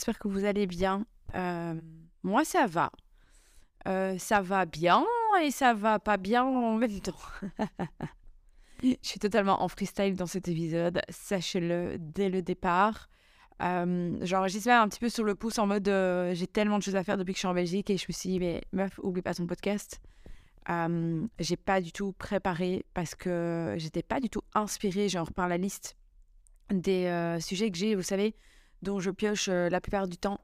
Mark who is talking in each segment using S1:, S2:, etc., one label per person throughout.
S1: j'espère que vous allez bien. Euh, moi, ça va. Euh, ça va bien et ça va pas bien en même temps. Je suis totalement en freestyle dans cet épisode, sachez-le dès le départ. Euh, J'enregistre un petit peu sur le pouce en mode euh, j'ai tellement de choses à faire depuis que je suis en Belgique et je me suis dit, mais meuf, oublie pas ton podcast. J'ai pas du tout préparé parce que j'étais pas du tout inspirée, genre par la liste des sujets que j'ai, vous savez, dont je pioche euh, la plupart du temps.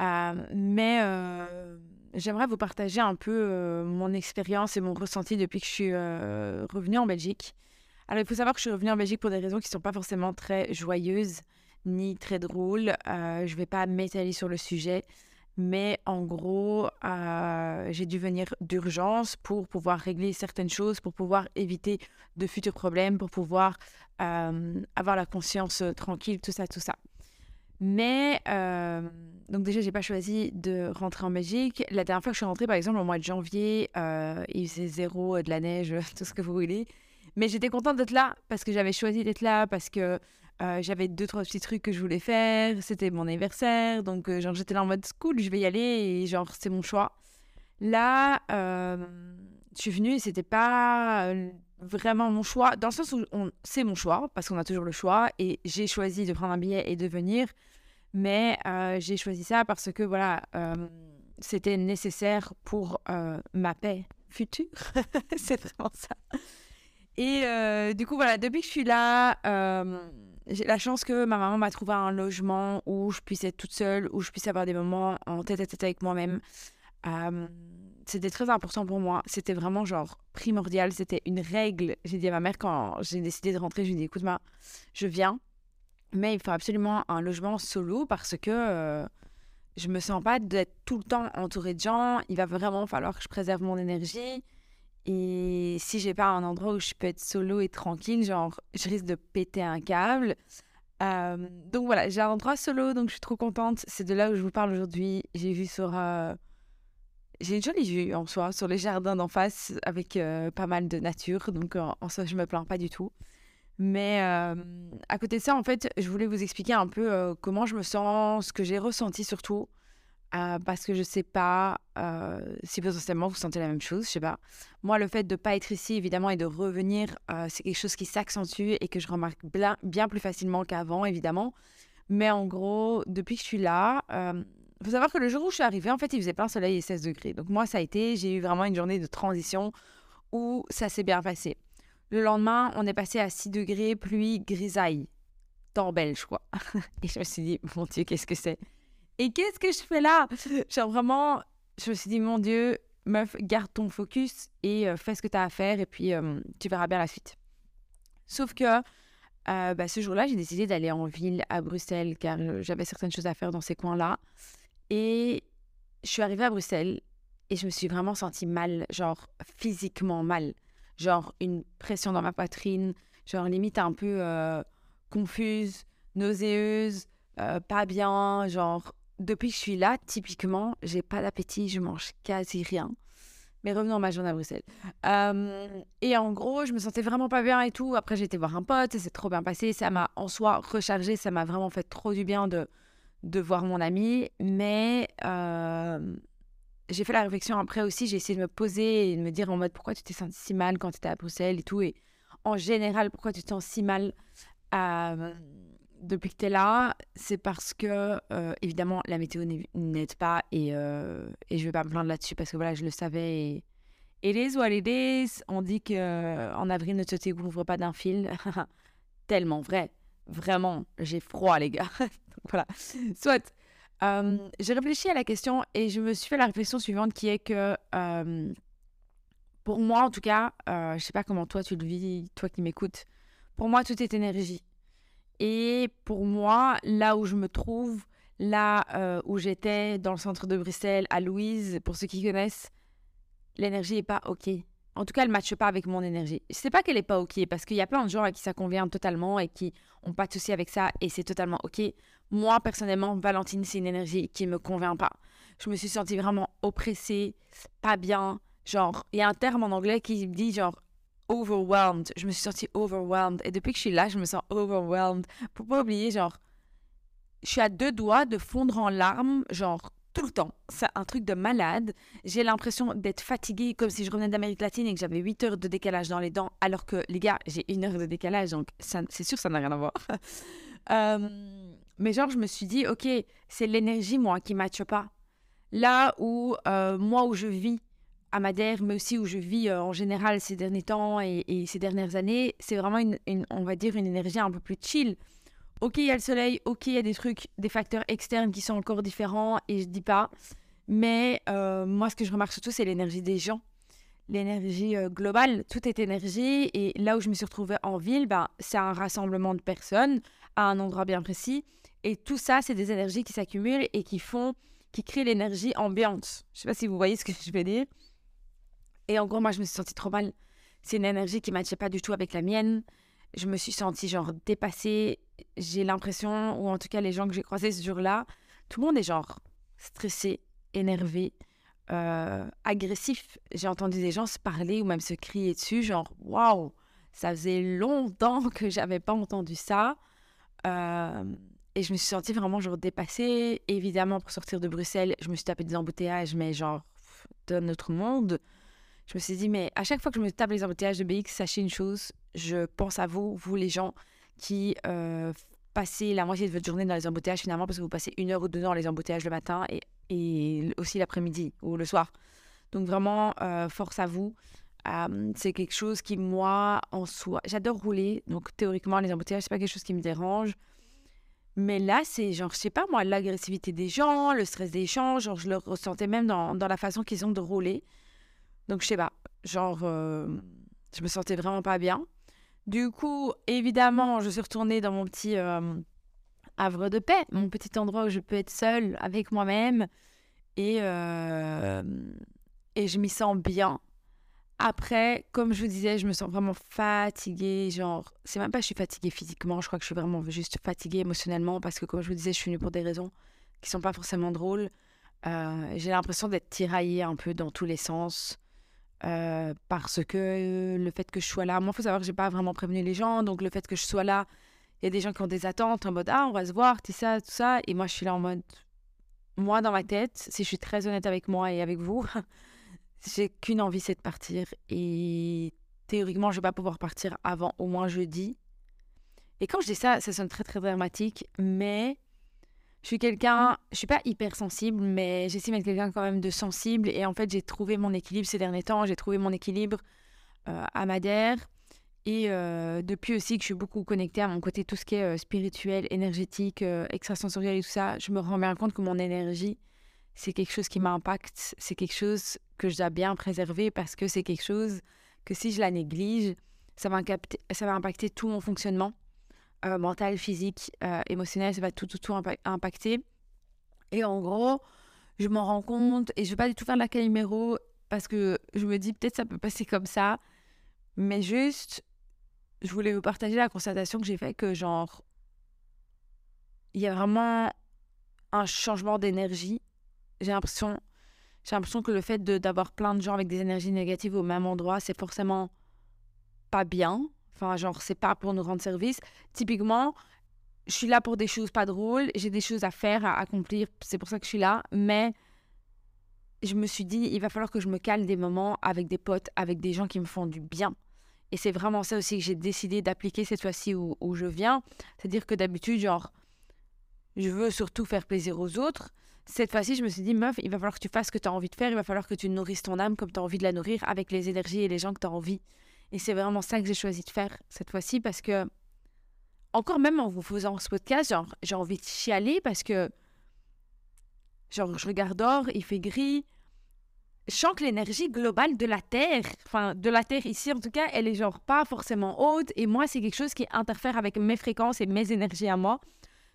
S1: Euh, mais euh, j'aimerais vous partager un peu mon expérience et mon ressenti depuis que je suis revenue en Belgique. Alors, il faut savoir que je suis revenue en Belgique pour des raisons qui ne sont pas forcément très joyeuses ni très drôles. Je ne vais pas m'étaler sur le sujet, mais en gros, j'ai dû venir d'urgence pour pouvoir régler certaines choses, pour pouvoir éviter de futurs problèmes, pour pouvoir avoir la conscience tranquille, tout ça, tout ça. Mais, euh, donc déjà, j'ai pas choisi de rentrer en Belgique. La dernière fois que je suis rentrée, par exemple, au mois de janvier, euh, il faisait zéro, euh, de la neige, tout ce que vous voulez. Mais j'étais contente d'être là parce que j'avais choisi d'être là, parce que euh, j'avais deux, trois petits trucs que je voulais faire. C'était mon anniversaire. Donc, genre, j'étais là en mode cool, je vais y aller et genre, c'est mon choix. Là, je suis venue et c'était pas vraiment mon choix, dans le sens où c'est mon choix, parce qu'on a toujours le choix, et j'ai choisi de prendre un billet et de venir, mais euh, j'ai choisi ça parce que voilà, euh, c'était nécessaire pour euh, ma paix future. c'est vraiment ça. Et du coup, voilà, depuis que je suis là, j'ai la chance que ma maman m'a trouvé un logement où je puisse être toute seule, où je puisse avoir des moments en tête à tête avec moi-même. C'était très important pour moi. C'était vraiment genre primordial. C'était une règle. J'ai dit à ma mère quand j'ai décidé de rentrer, je lui ai dit écoute, ma, je viens, mais il faut absolument un logement solo parce que euh, je me sens pas d'être tout le temps entourée de gens. Il va vraiment falloir que je préserve mon énergie. Et si j'ai pas un endroit où je peux être solo et tranquille, genre, je risque de péter un câble. Euh, donc voilà, j'ai un endroit solo, donc je suis trop contente. C'est de là où je vous parle aujourd'hui. J'ai vu sur. euh, J'ai une jolie vue en soi, sur les jardins d'en face, avec euh, pas mal de nature. Donc en, en soi, je me plains pas du tout. Mais euh, à côté de ça, en fait, je voulais vous expliquer un peu euh, comment je me sens, ce que j'ai ressenti surtout. Euh, parce que je sais pas euh, si potentiellement vous sentez la même chose, je sais pas. Moi, le fait de pas être ici, évidemment, et de revenir, euh, c'est quelque chose qui s'accentue et que je remarque bien, plus facilement qu'avant, évidemment. Mais en gros, depuis que je suis là, faut savoir que le jour où je suis arrivée, en fait, il faisait plein soleil et 16 degrés. Donc moi, ça a été, j'ai eu vraiment une journée de transition où ça s'est bien passé. Le lendemain, on est passé à 6 degrés, pluie, grisaille. Temps belge, quoi. et je me suis dit, mon Dieu, qu'est-ce que c'est? Et qu'est-ce que je fais là? Genre vraiment, je me suis dit, mon Dieu, meuf, garde ton focus et euh, fais ce que tu as à faire et puis euh, tu verras bien la suite. Sauf que euh, bah, ce jour-là, j'ai décidé d'aller en ville à Bruxelles car j'avais certaines choses à faire dans ces coins-là. Et je suis arrivée à Bruxelles et je me suis vraiment sentie mal, genre physiquement mal. Genre une pression dans ma poitrine, genre limite un peu euh, confuse, nauséeuse, euh, pas bien. Genre, depuis que je suis là, typiquement, j'ai pas d'appétit, je mange quasi rien. Mais revenons à ma journée à Bruxelles. Et en gros, je me sentais vraiment pas bien et tout. Après, j'ai été voir un pote, ça s'est trop bien passé. Ça m'a en soi rechargé, ça m'a vraiment fait trop du bien de, de voir mon ami. Mais euh, j'ai fait la réflexion après aussi, j'ai essayé de me poser et de me dire en mode pourquoi tu t'es senti si mal quand tu étais à Bruxelles et tout. Et en général, pourquoi tu te sens si mal euh, depuis que tu es là? C'est parce que, euh, évidemment, la météo n'aide pas et, et je vais pas me plaindre là-dessus parce que voilà, je le savais. Et... What it is. On dit qu'en avril, ne te découvre pas d'un fil. Tellement vrai. Vraiment, j'ai froid, les gars. Voilà. Soit. Euh, j'ai réfléchi à la question et je me suis fait la réflexion suivante qui est que euh, pour moi en tout cas, euh, je sais pas comment toi tu le vis, toi qui m'écoutes, pour moi tout est énergie. Et pour moi, là où je me trouve, là euh, où j'étais dans le centre de Bruxelles, à Louise, pour ceux qui connaissent, l'énergie est pas ok. En tout cas, elle ne matche pas avec mon énergie. Je sais pas qu'elle est pas ok parce qu'il y a plein de gens à qui ça convient totalement et qui ont pas de souci avec ça et c'est totalement ok. Moi, personnellement, Valentine, c'est une énergie qui me convient pas. Je me suis sentie vraiment oppressée, pas bien. Genre, il y a un terme en anglais qui dit genre overwhelmed. Je me suis sentie overwhelmed. Et depuis que je suis là, je me sens overwhelmed. Pour pas oublier, genre, je suis à deux doigts de fondre en larmes, genre tout le temps. C'est un truc de malade. J'ai l'impression d'être fatiguée comme si je revenais d'Amérique latine et que j'avais 8 heures de décalage dans les dents, alors que les gars, j'ai une heure de décalage, donc c'est sûr ça n'a rien à voir. Euh, mais genre, je me suis dit, ok, c'est l'énergie, moi, qui ne matche pas. Là où, euh, moi, où je vis à Madère, mais aussi où je vis euh, en général ces derniers temps et, ces dernières années, c'est vraiment, une, on va dire, une énergie un peu plus chill. Ok, il y a le soleil, ok, il y a des trucs, des facteurs externes qui sont encore différents, et je dis pas. Mais euh, moi, ce que je remarque surtout, c'est l'énergie des gens. L'énergie euh, globale, tout est énergie. Et là où je me suis retrouvée en ville, ben, c'est un rassemblement de personnes à un endroit bien précis. Et tout ça, c'est des énergies qui s'accumulent et qui font, qui créent l'énergie ambiante. Je sais pas si vous voyez ce que je veux dire. Et en gros, moi, je me suis sentie trop mal. C'est une énergie qui ne matchait pas du tout avec la mienne. Je me suis sentie genre dépassée. J'ai l'impression, ou en tout cas les gens que j'ai croisés ce jour-là, tout le monde est genre stressé, énervé, euh, agressif. J'ai entendu des gens se parler ou même se crier dessus, genre waouh, ça faisait longtemps que j'avais pas entendu ça. Euh, et je me suis sentie vraiment genre dépassée. Évidemment, pour sortir de Bruxelles, je me suis tapé des embouteillages, mais genre de notre monde je me suis dit, mais à chaque fois que je me tape les embouteillages de BX, sachez une chose, je pense à vous, vous les gens qui euh, passez la moitié de votre journée dans les embouteillages finalement parce que vous passez une heure ou deux dans les embouteillages le matin et, aussi l'après-midi ou le soir. Donc vraiment, euh, force à vous. Euh, c'est quelque chose qui, moi, en soi, j'adore rouler. Donc théoriquement, les embouteillages, c'est pas quelque chose qui me dérange. Mais là, c'est genre, je sais pas moi, l'agressivité des gens, le stress des gens, genre, je le ressentais même dans, dans la façon qu'ils ont de rouler. Donc, je sais pas, genre, euh, je me sentais vraiment pas bien. Du coup, évidemment, je suis retournée dans mon petit euh, havre de paix, mon petit endroit où je peux être seule avec moi-même. Et, euh, et je m'y sens bien. Après, comme je vous disais, je me sens vraiment fatiguée. Genre, c'est même pas que je suis fatiguée physiquement, je crois que je suis vraiment juste fatiguée émotionnellement parce que, comme je vous disais, je suis venue pour des raisons qui sont pas forcément drôles. J'ai l'impression d'être tiraillée un peu dans tous les sens. Euh, parce que le fait que je sois là, moi, il faut savoir que j'ai pas vraiment prévenu les gens, donc le fait que je sois là, il y a des gens qui ont des attentes en mode ah on va se voir, tout ça, tout ça, et moi je suis là en mode moi dans ma tête, si je suis très honnête avec moi et avec vous, j'ai qu'une envie, c'est de partir, et théoriquement je vais pas pouvoir partir avant au moins jeudi. Et quand je dis ça, ça sonne très très dramatique, mais je suis quelqu'un, je suis pas hyper sensible, mais j'essaie d'être quelqu'un quand même de sensible. Et en fait, j'ai trouvé mon équilibre ces derniers temps. J'ai trouvé mon équilibre euh, à Madère. Et euh, depuis aussi que je suis beaucoup connectée à mon côté, tout ce qui est euh, spirituel, énergétique, extrasensoriel et tout ça, je me rends bien compte que mon énergie, c'est quelque chose qui m'impacte. C'est quelque chose que je dois bien préserver parce que c'est quelque chose que si je la néglige, ça va, ça va impacter tout mon fonctionnement. Euh, mental, physique, euh, émotionnel, ça va tout, tout, tout impacter. Et en gros, je m'en rends compte et je vais pas du tout faire la numéro parce que je me dis peut-être ça peut passer comme ça. Mais juste, je voulais vous partager la constatation que j'ai fait que genre, il y a vraiment un changement d'énergie. J'ai l'impression, j'ai l'impression que le fait d'avoir plein de gens avec des énergies négatives au même endroit, c'est forcément pas bien. Enfin, genre, c'est pas pour nous rendre service. Typiquement, je suis là pour des choses pas drôles, j'ai des choses à faire, à accomplir, c'est pour ça que je suis là. Mais je me suis dit, il va falloir que je me cale des moments avec des potes, avec des gens qui me font du bien. Et c'est vraiment ça aussi que j'ai décidé d'appliquer cette fois-ci où, où, je viens. C'est-à-dire que d'habitude, genre, je veux surtout faire plaisir aux autres. Cette fois-ci, je me suis dit, meuf, il va falloir que tu fasses ce que tu as envie de faire, il va falloir que tu nourrisses ton âme comme tu as envie de la nourrir avec les énergies et les gens que tu as envie. Et c'est vraiment ça que j'ai choisi de faire cette fois-ci parce que, encore même en vous faisant ce podcast, genre, j'ai envie de chialer parce que, genre, je regarde dehors, il fait gris. Je sens que l'énergie globale de la Terre, enfin, de la Terre ici en tout cas, elle est genre pas forcément haute. Et moi, c'est quelque chose qui interfère avec mes fréquences et mes énergies à moi.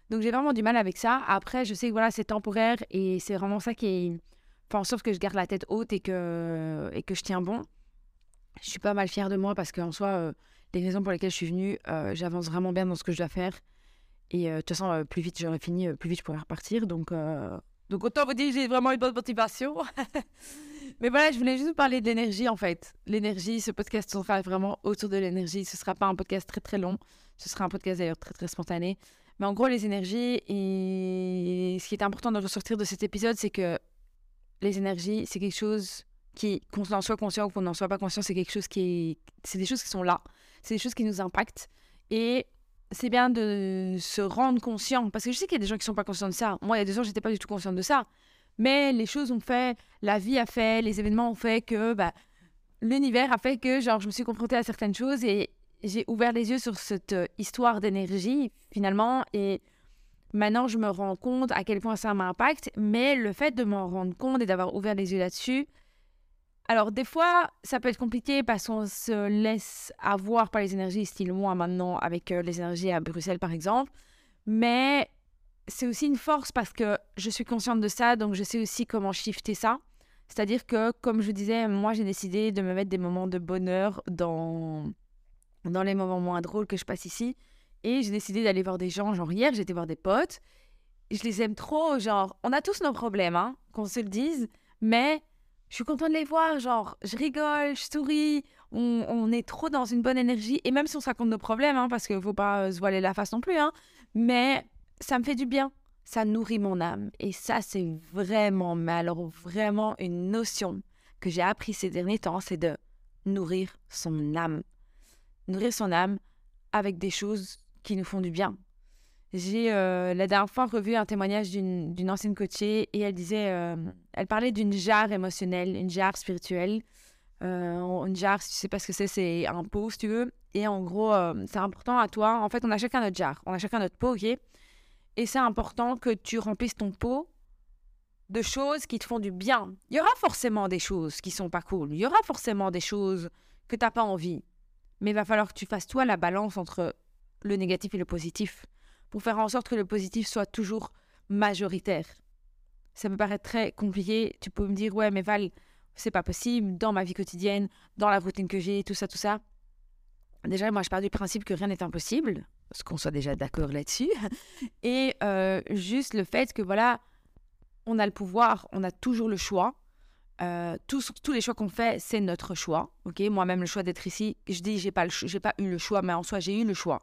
S1: Donc, j'ai vraiment du mal avec ça. Après, je sais que voilà, c'est temporaire et c'est vraiment ça qui est. Enfin, en sorte que je garde la tête haute et que, et que je tiens bon je suis pas mal fière de moi parce qu'en soi, euh, les raisons pour lesquelles je suis venue, euh, j'avance vraiment bien dans ce que je dois faire. Et euh, de toute façon, plus vite j'aurai fini, plus vite je pourrai repartir. Donc, donc autant vous dire j'ai vraiment une bonne motivation. Mais voilà, je voulais juste vous parler de l'énergie en fait. L'énergie, ce podcast sera vraiment autour de l'énergie. Ce sera pas un podcast très très long. Ce sera un podcast d'ailleurs très très spontané. Mais en gros, les énergies, et ce qui est important de ressortir de cet épisode, c'est que les énergies, c'est quelque chose qui, qu'on en soit conscient ou qu'on n'en soit pas conscient, c'est quelque chose qui est... C'est des choses qui sont là. C'est des choses qui nous impactent. Et c'est bien de se rendre conscient. Parce que je sais qu'il y a des gens qui ne sont pas conscients de ça. Moi, il y a des gens, j'étais pas du tout consciente de ça. Mais les choses ont fait, la vie a fait, les événements ont fait que bah, l'univers a fait que genre, je me suis confrontée à certaines choses et j'ai ouvert les yeux sur cette euh, histoire d'énergie, finalement. Et maintenant, je me rends compte à quel point ça m'impacte. Mais le fait de m'en rendre compte et d'avoir ouvert les yeux là-dessus, alors, des fois, ça peut être compliqué parce qu'on se laisse avoir par les énergies, style moi maintenant, avec euh, les énergies à Bruxelles, par exemple. Mais c'est aussi une force parce que je suis consciente de ça, donc je sais aussi comment shifter ça. C'est-à-dire que, comme je disais, moi, j'ai décidé de me mettre des moments de bonheur dans, dans les moments moins drôles que je passe ici. Et j'ai décidé d'aller voir des gens. Genre, hier, j'étais voir des potes. Je les aime trop. Genre, on a tous nos problèmes, hein, qu'on se le dise. Mais je suis contente de les voir. Genre, je rigole, je souris. On, est trop dans une bonne énergie. Et même si on se raconte nos problèmes, hein, parce qu'il ne faut pas euh, se voiler la face non plus. Hein, mais ça me fait du bien. Ça nourrit mon âme. Et ça, c'est vraiment, mais alors vraiment une notion que j'ai appris ces derniers temps, c'est de nourrir son âme. Nourrir son âme avec des choses qui nous font du bien. J'ai euh, la dernière fois revu un témoignage d'une ancienne coachée et elle disait, euh, elle parlait d'une jarre émotionnelle, une jarre spirituelle. Euh, une jarre, si tu sais pas ce que c'est, c'est un pot, si tu veux. Et en gros, c'est important à toi. En fait, on a chacun notre jarre, on a chacun notre pot, ok? Et c'est important que tu remplisses ton pot de choses qui te font du bien. Il y aura forcément des choses qui sont pas cool. Il y aura forcément des choses que tu n'as pas envie. Mais il va falloir que tu fasses toi la balance entre le négatif et le positif pour faire en sorte que le positif soit toujours majoritaire. Ça me paraît très compliqué. Tu peux me dire, ouais, mais Val, c'est pas possible dans ma vie quotidienne, dans la routine que j'ai, tout ça, tout ça. Déjà, moi, je pars du principe que rien n'est impossible, parce qu'on soit déjà d'accord là-dessus. Et euh, juste le fait que, voilà, on a le pouvoir, on a toujours le choix. Euh, tous, tous les choix qu'on fait, c'est notre choix. Moi-même le choix d'être ici, je dis j'ai pas j'ai pas eu le choix, mais en soi j'ai eu le choix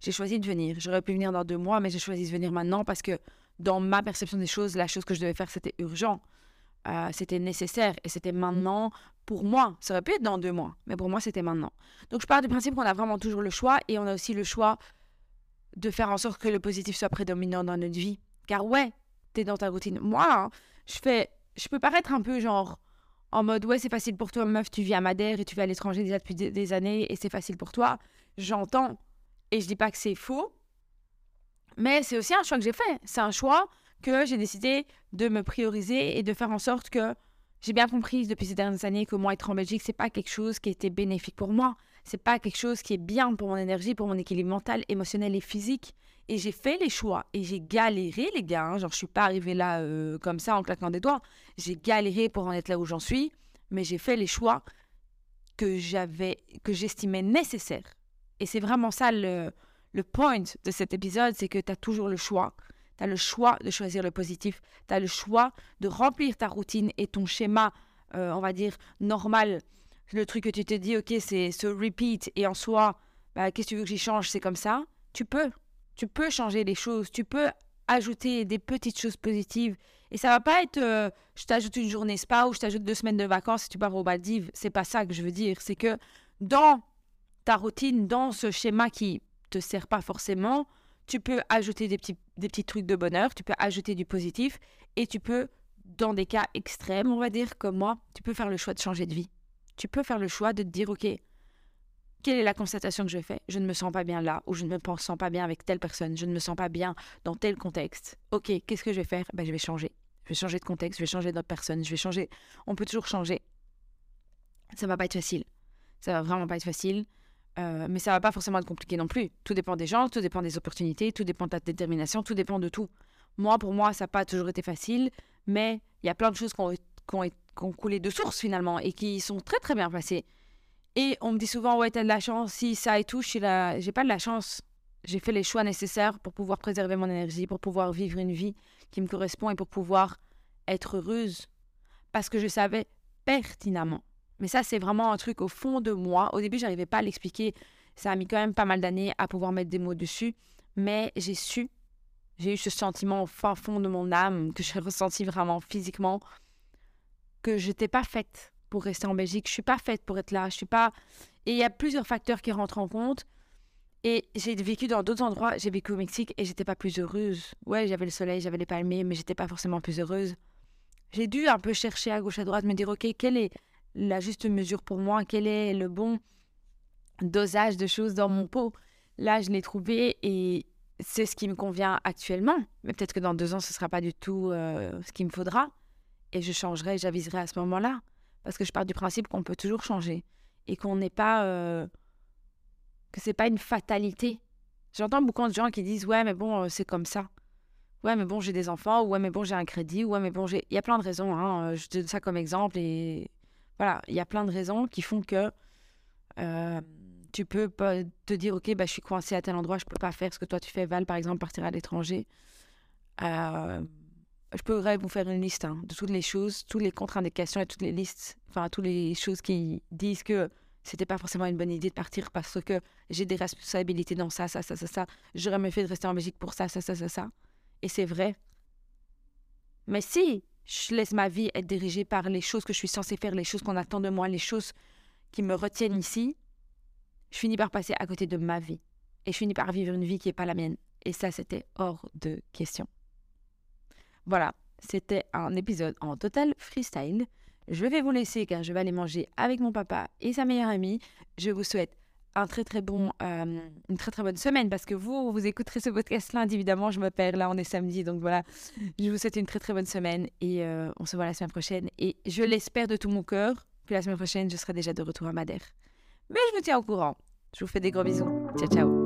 S1: j'ai choisi de venir. J'aurais pu venir dans deux mois, mais j'ai choisi de venir maintenant parce que dans ma perception des choses, la chose que je devais faire, c'était urgent. Euh, c'était nécessaire et c'était maintenant pour moi. Ça aurait pu être dans deux mois, mais pour moi, c'était maintenant. Donc, je pars du principe qu'on a vraiment toujours le choix et on a aussi le choix de faire en sorte que le positif soit prédominant dans notre vie. Car ouais, t'es dans ta routine. Moi, hein, je fais, je peux paraître un peu genre en mode ouais, c'est facile pour toi, meuf, tu vis à Madère et tu vis à l'étranger déjà depuis des années et c'est facile pour toi. J'entends, et je dis pas que c'est faux, mais c'est aussi un choix que j'ai fait. C'est un choix que j'ai décidé de me prioriser et de faire en sorte que j'ai bien compris depuis ces dernières années que moi être en Belgique, c'est pas quelque chose qui était bénéfique pour moi. C'est pas quelque chose qui est bien pour mon énergie, pour mon équilibre mental, émotionnel et physique. Et j'ai fait les choix et j'ai galéré, les gars. Hein. Genre, je suis pas arrivée là euh, comme ça en claquant des doigts. J'ai galéré pour en être là où j'en suis, mais j'ai fait les choix que j'avais, que j'estimais nécessaires et c'est vraiment ça le, le point de cet épisode, c'est que tu as toujours le choix. Tu as le choix de choisir le positif. Tu as le choix de remplir ta routine et ton schéma, euh, on va dire, normal. Le truc que tu te dis, ok, c'est ce repeat et en soi, bah, qu'est-ce que tu veux que j'y change? C'est comme ça. Tu peux. Tu peux changer les choses. Tu peux ajouter des petites choses positives. Et ça va pas être euh, je t'ajoute une journée spa ou je t'ajoute deux semaines de vacances et tu pars au Maldives. C'est pas ça que je veux dire. C'est que dans ta routine dans ce schéma qui te sert pas forcément, tu peux ajouter des petits, des petits trucs de bonheur, tu peux ajouter du positif et tu peux, dans des cas extrêmes, on va dire, comme moi, tu peux faire le choix de changer de vie. Tu peux faire le choix de te dire, OK, quelle est la constatation que je fais? Je ne me sens pas bien là, ou je ne me sens pas bien avec telle personne, je ne me sens pas bien dans tel contexte. Ok, qu'est-ce que je vais faire? Ben, Je vais changer. Je vais changer de contexte, je vais changer d'autre personne, je vais changer. On peut toujours changer. Ça va pas être facile. Ça va vraiment pas être facile. Euh, mais ça va pas forcément être compliqué non plus. Tout dépend des gens, tout dépend des opportunités, tout dépend de ta détermination, tout dépend de tout. Moi, pour moi, ça n'a pas toujours été facile, mais il y a plein de choses qui ont, coulé de source finalement et qui sont très très bien passées. Et on me dit souvent, ouais, t'as de la chance, si ça et tout, je j'ai pas de la chance. J'ai fait les choix nécessaires pour pouvoir préserver mon énergie, pour pouvoir vivre une vie qui me correspond et pour pouvoir être heureuse. Parce que je savais pertinemment mais ça, c'est vraiment un truc au fond de moi. Au début, j'arrivais pas à l'expliquer. Ça a mis quand même pas mal d'années à pouvoir mettre des mots dessus. Mais j'ai su j'ai eu ce sentiment au fin fond de mon âme, que j'ai ressenti vraiment physiquement, que j'étais pas faite pour rester en Belgique. Je suis pas faite pour être là. Je suis pas. Et il y a plusieurs facteurs qui rentrent en compte. Et j'ai vécu dans d'autres endroits. J'ai vécu au Mexique et j'étais pas plus heureuse. Ouais, j'avais le soleil, j'avais les palmiers, mais j'étais pas forcément plus heureuse. J'ai dû un peu chercher à gauche à droite, me dire ok, quelle est la juste mesure pour moi Quel est le bon dosage de choses dans mon pot Là, je l'ai trouvé et c'est ce qui me convient actuellement. Mais peut-être que dans deux ans, ce sera pas du tout euh, ce qu'il me faudra. Et je changerai, j'aviserai à ce moment-là. Parce que je pars du principe qu'on peut toujours changer et qu'on n'est pas. Euh, que c'est pas une fatalité. J'entends beaucoup de gens qui disent Ouais, mais bon, euh, c'est comme ça. Ouais, mais bon, j'ai des enfants. Ouais, mais bon, j'ai un crédit. Ouais, mais bon, j'ai. Il y a plein de raisons. Hein. Je donne ça comme exemple. Et voilà, il y a plein de raisons qui font que euh, tu peux te dire Ok, bah, je suis coincé à tel endroit, je peux pas faire ce que toi tu fais. Val, par exemple, partir à l'étranger. Euh, je pourrais vous faire une liste hein, de toutes les choses, toutes les contre-indications et toutes les listes, enfin, toutes les choses qui disent que c'était pas forcément une bonne idée de partir parce que j'ai des responsabilités dans ça, ça, ça, ça, ça. J'aurais mieux fait de rester en Belgique pour ça, ça, ça, ça, ça. Et c'est vrai. Mais si je laisse ma vie être dirigée par les choses que je suis censée faire, les choses qu'on attend de moi, les choses qui me retiennent ici, je finis par passer à côté de ma vie. Et je finis par vivre une vie qui n'est pas la mienne. Et ça, c'était hors de question. Voilà, c'était un épisode en total freestyle. Je vais vous laisser car je vais aller manger avec mon papa et sa meilleure amie. Je vous souhaite un très très bon, euh, une très très bonne semaine parce que vous, vous écouterez ce podcast lundi, évidemment, je me perds, là on est samedi, donc voilà, je vous souhaite une très très bonne semaine et euh, on se voit la semaine prochaine et je l'espère de tout mon cœur, puis la semaine prochaine je serai déjà de retour à Madère. Mais je vous tiens au courant, je vous fais des gros bisous, ciao ciao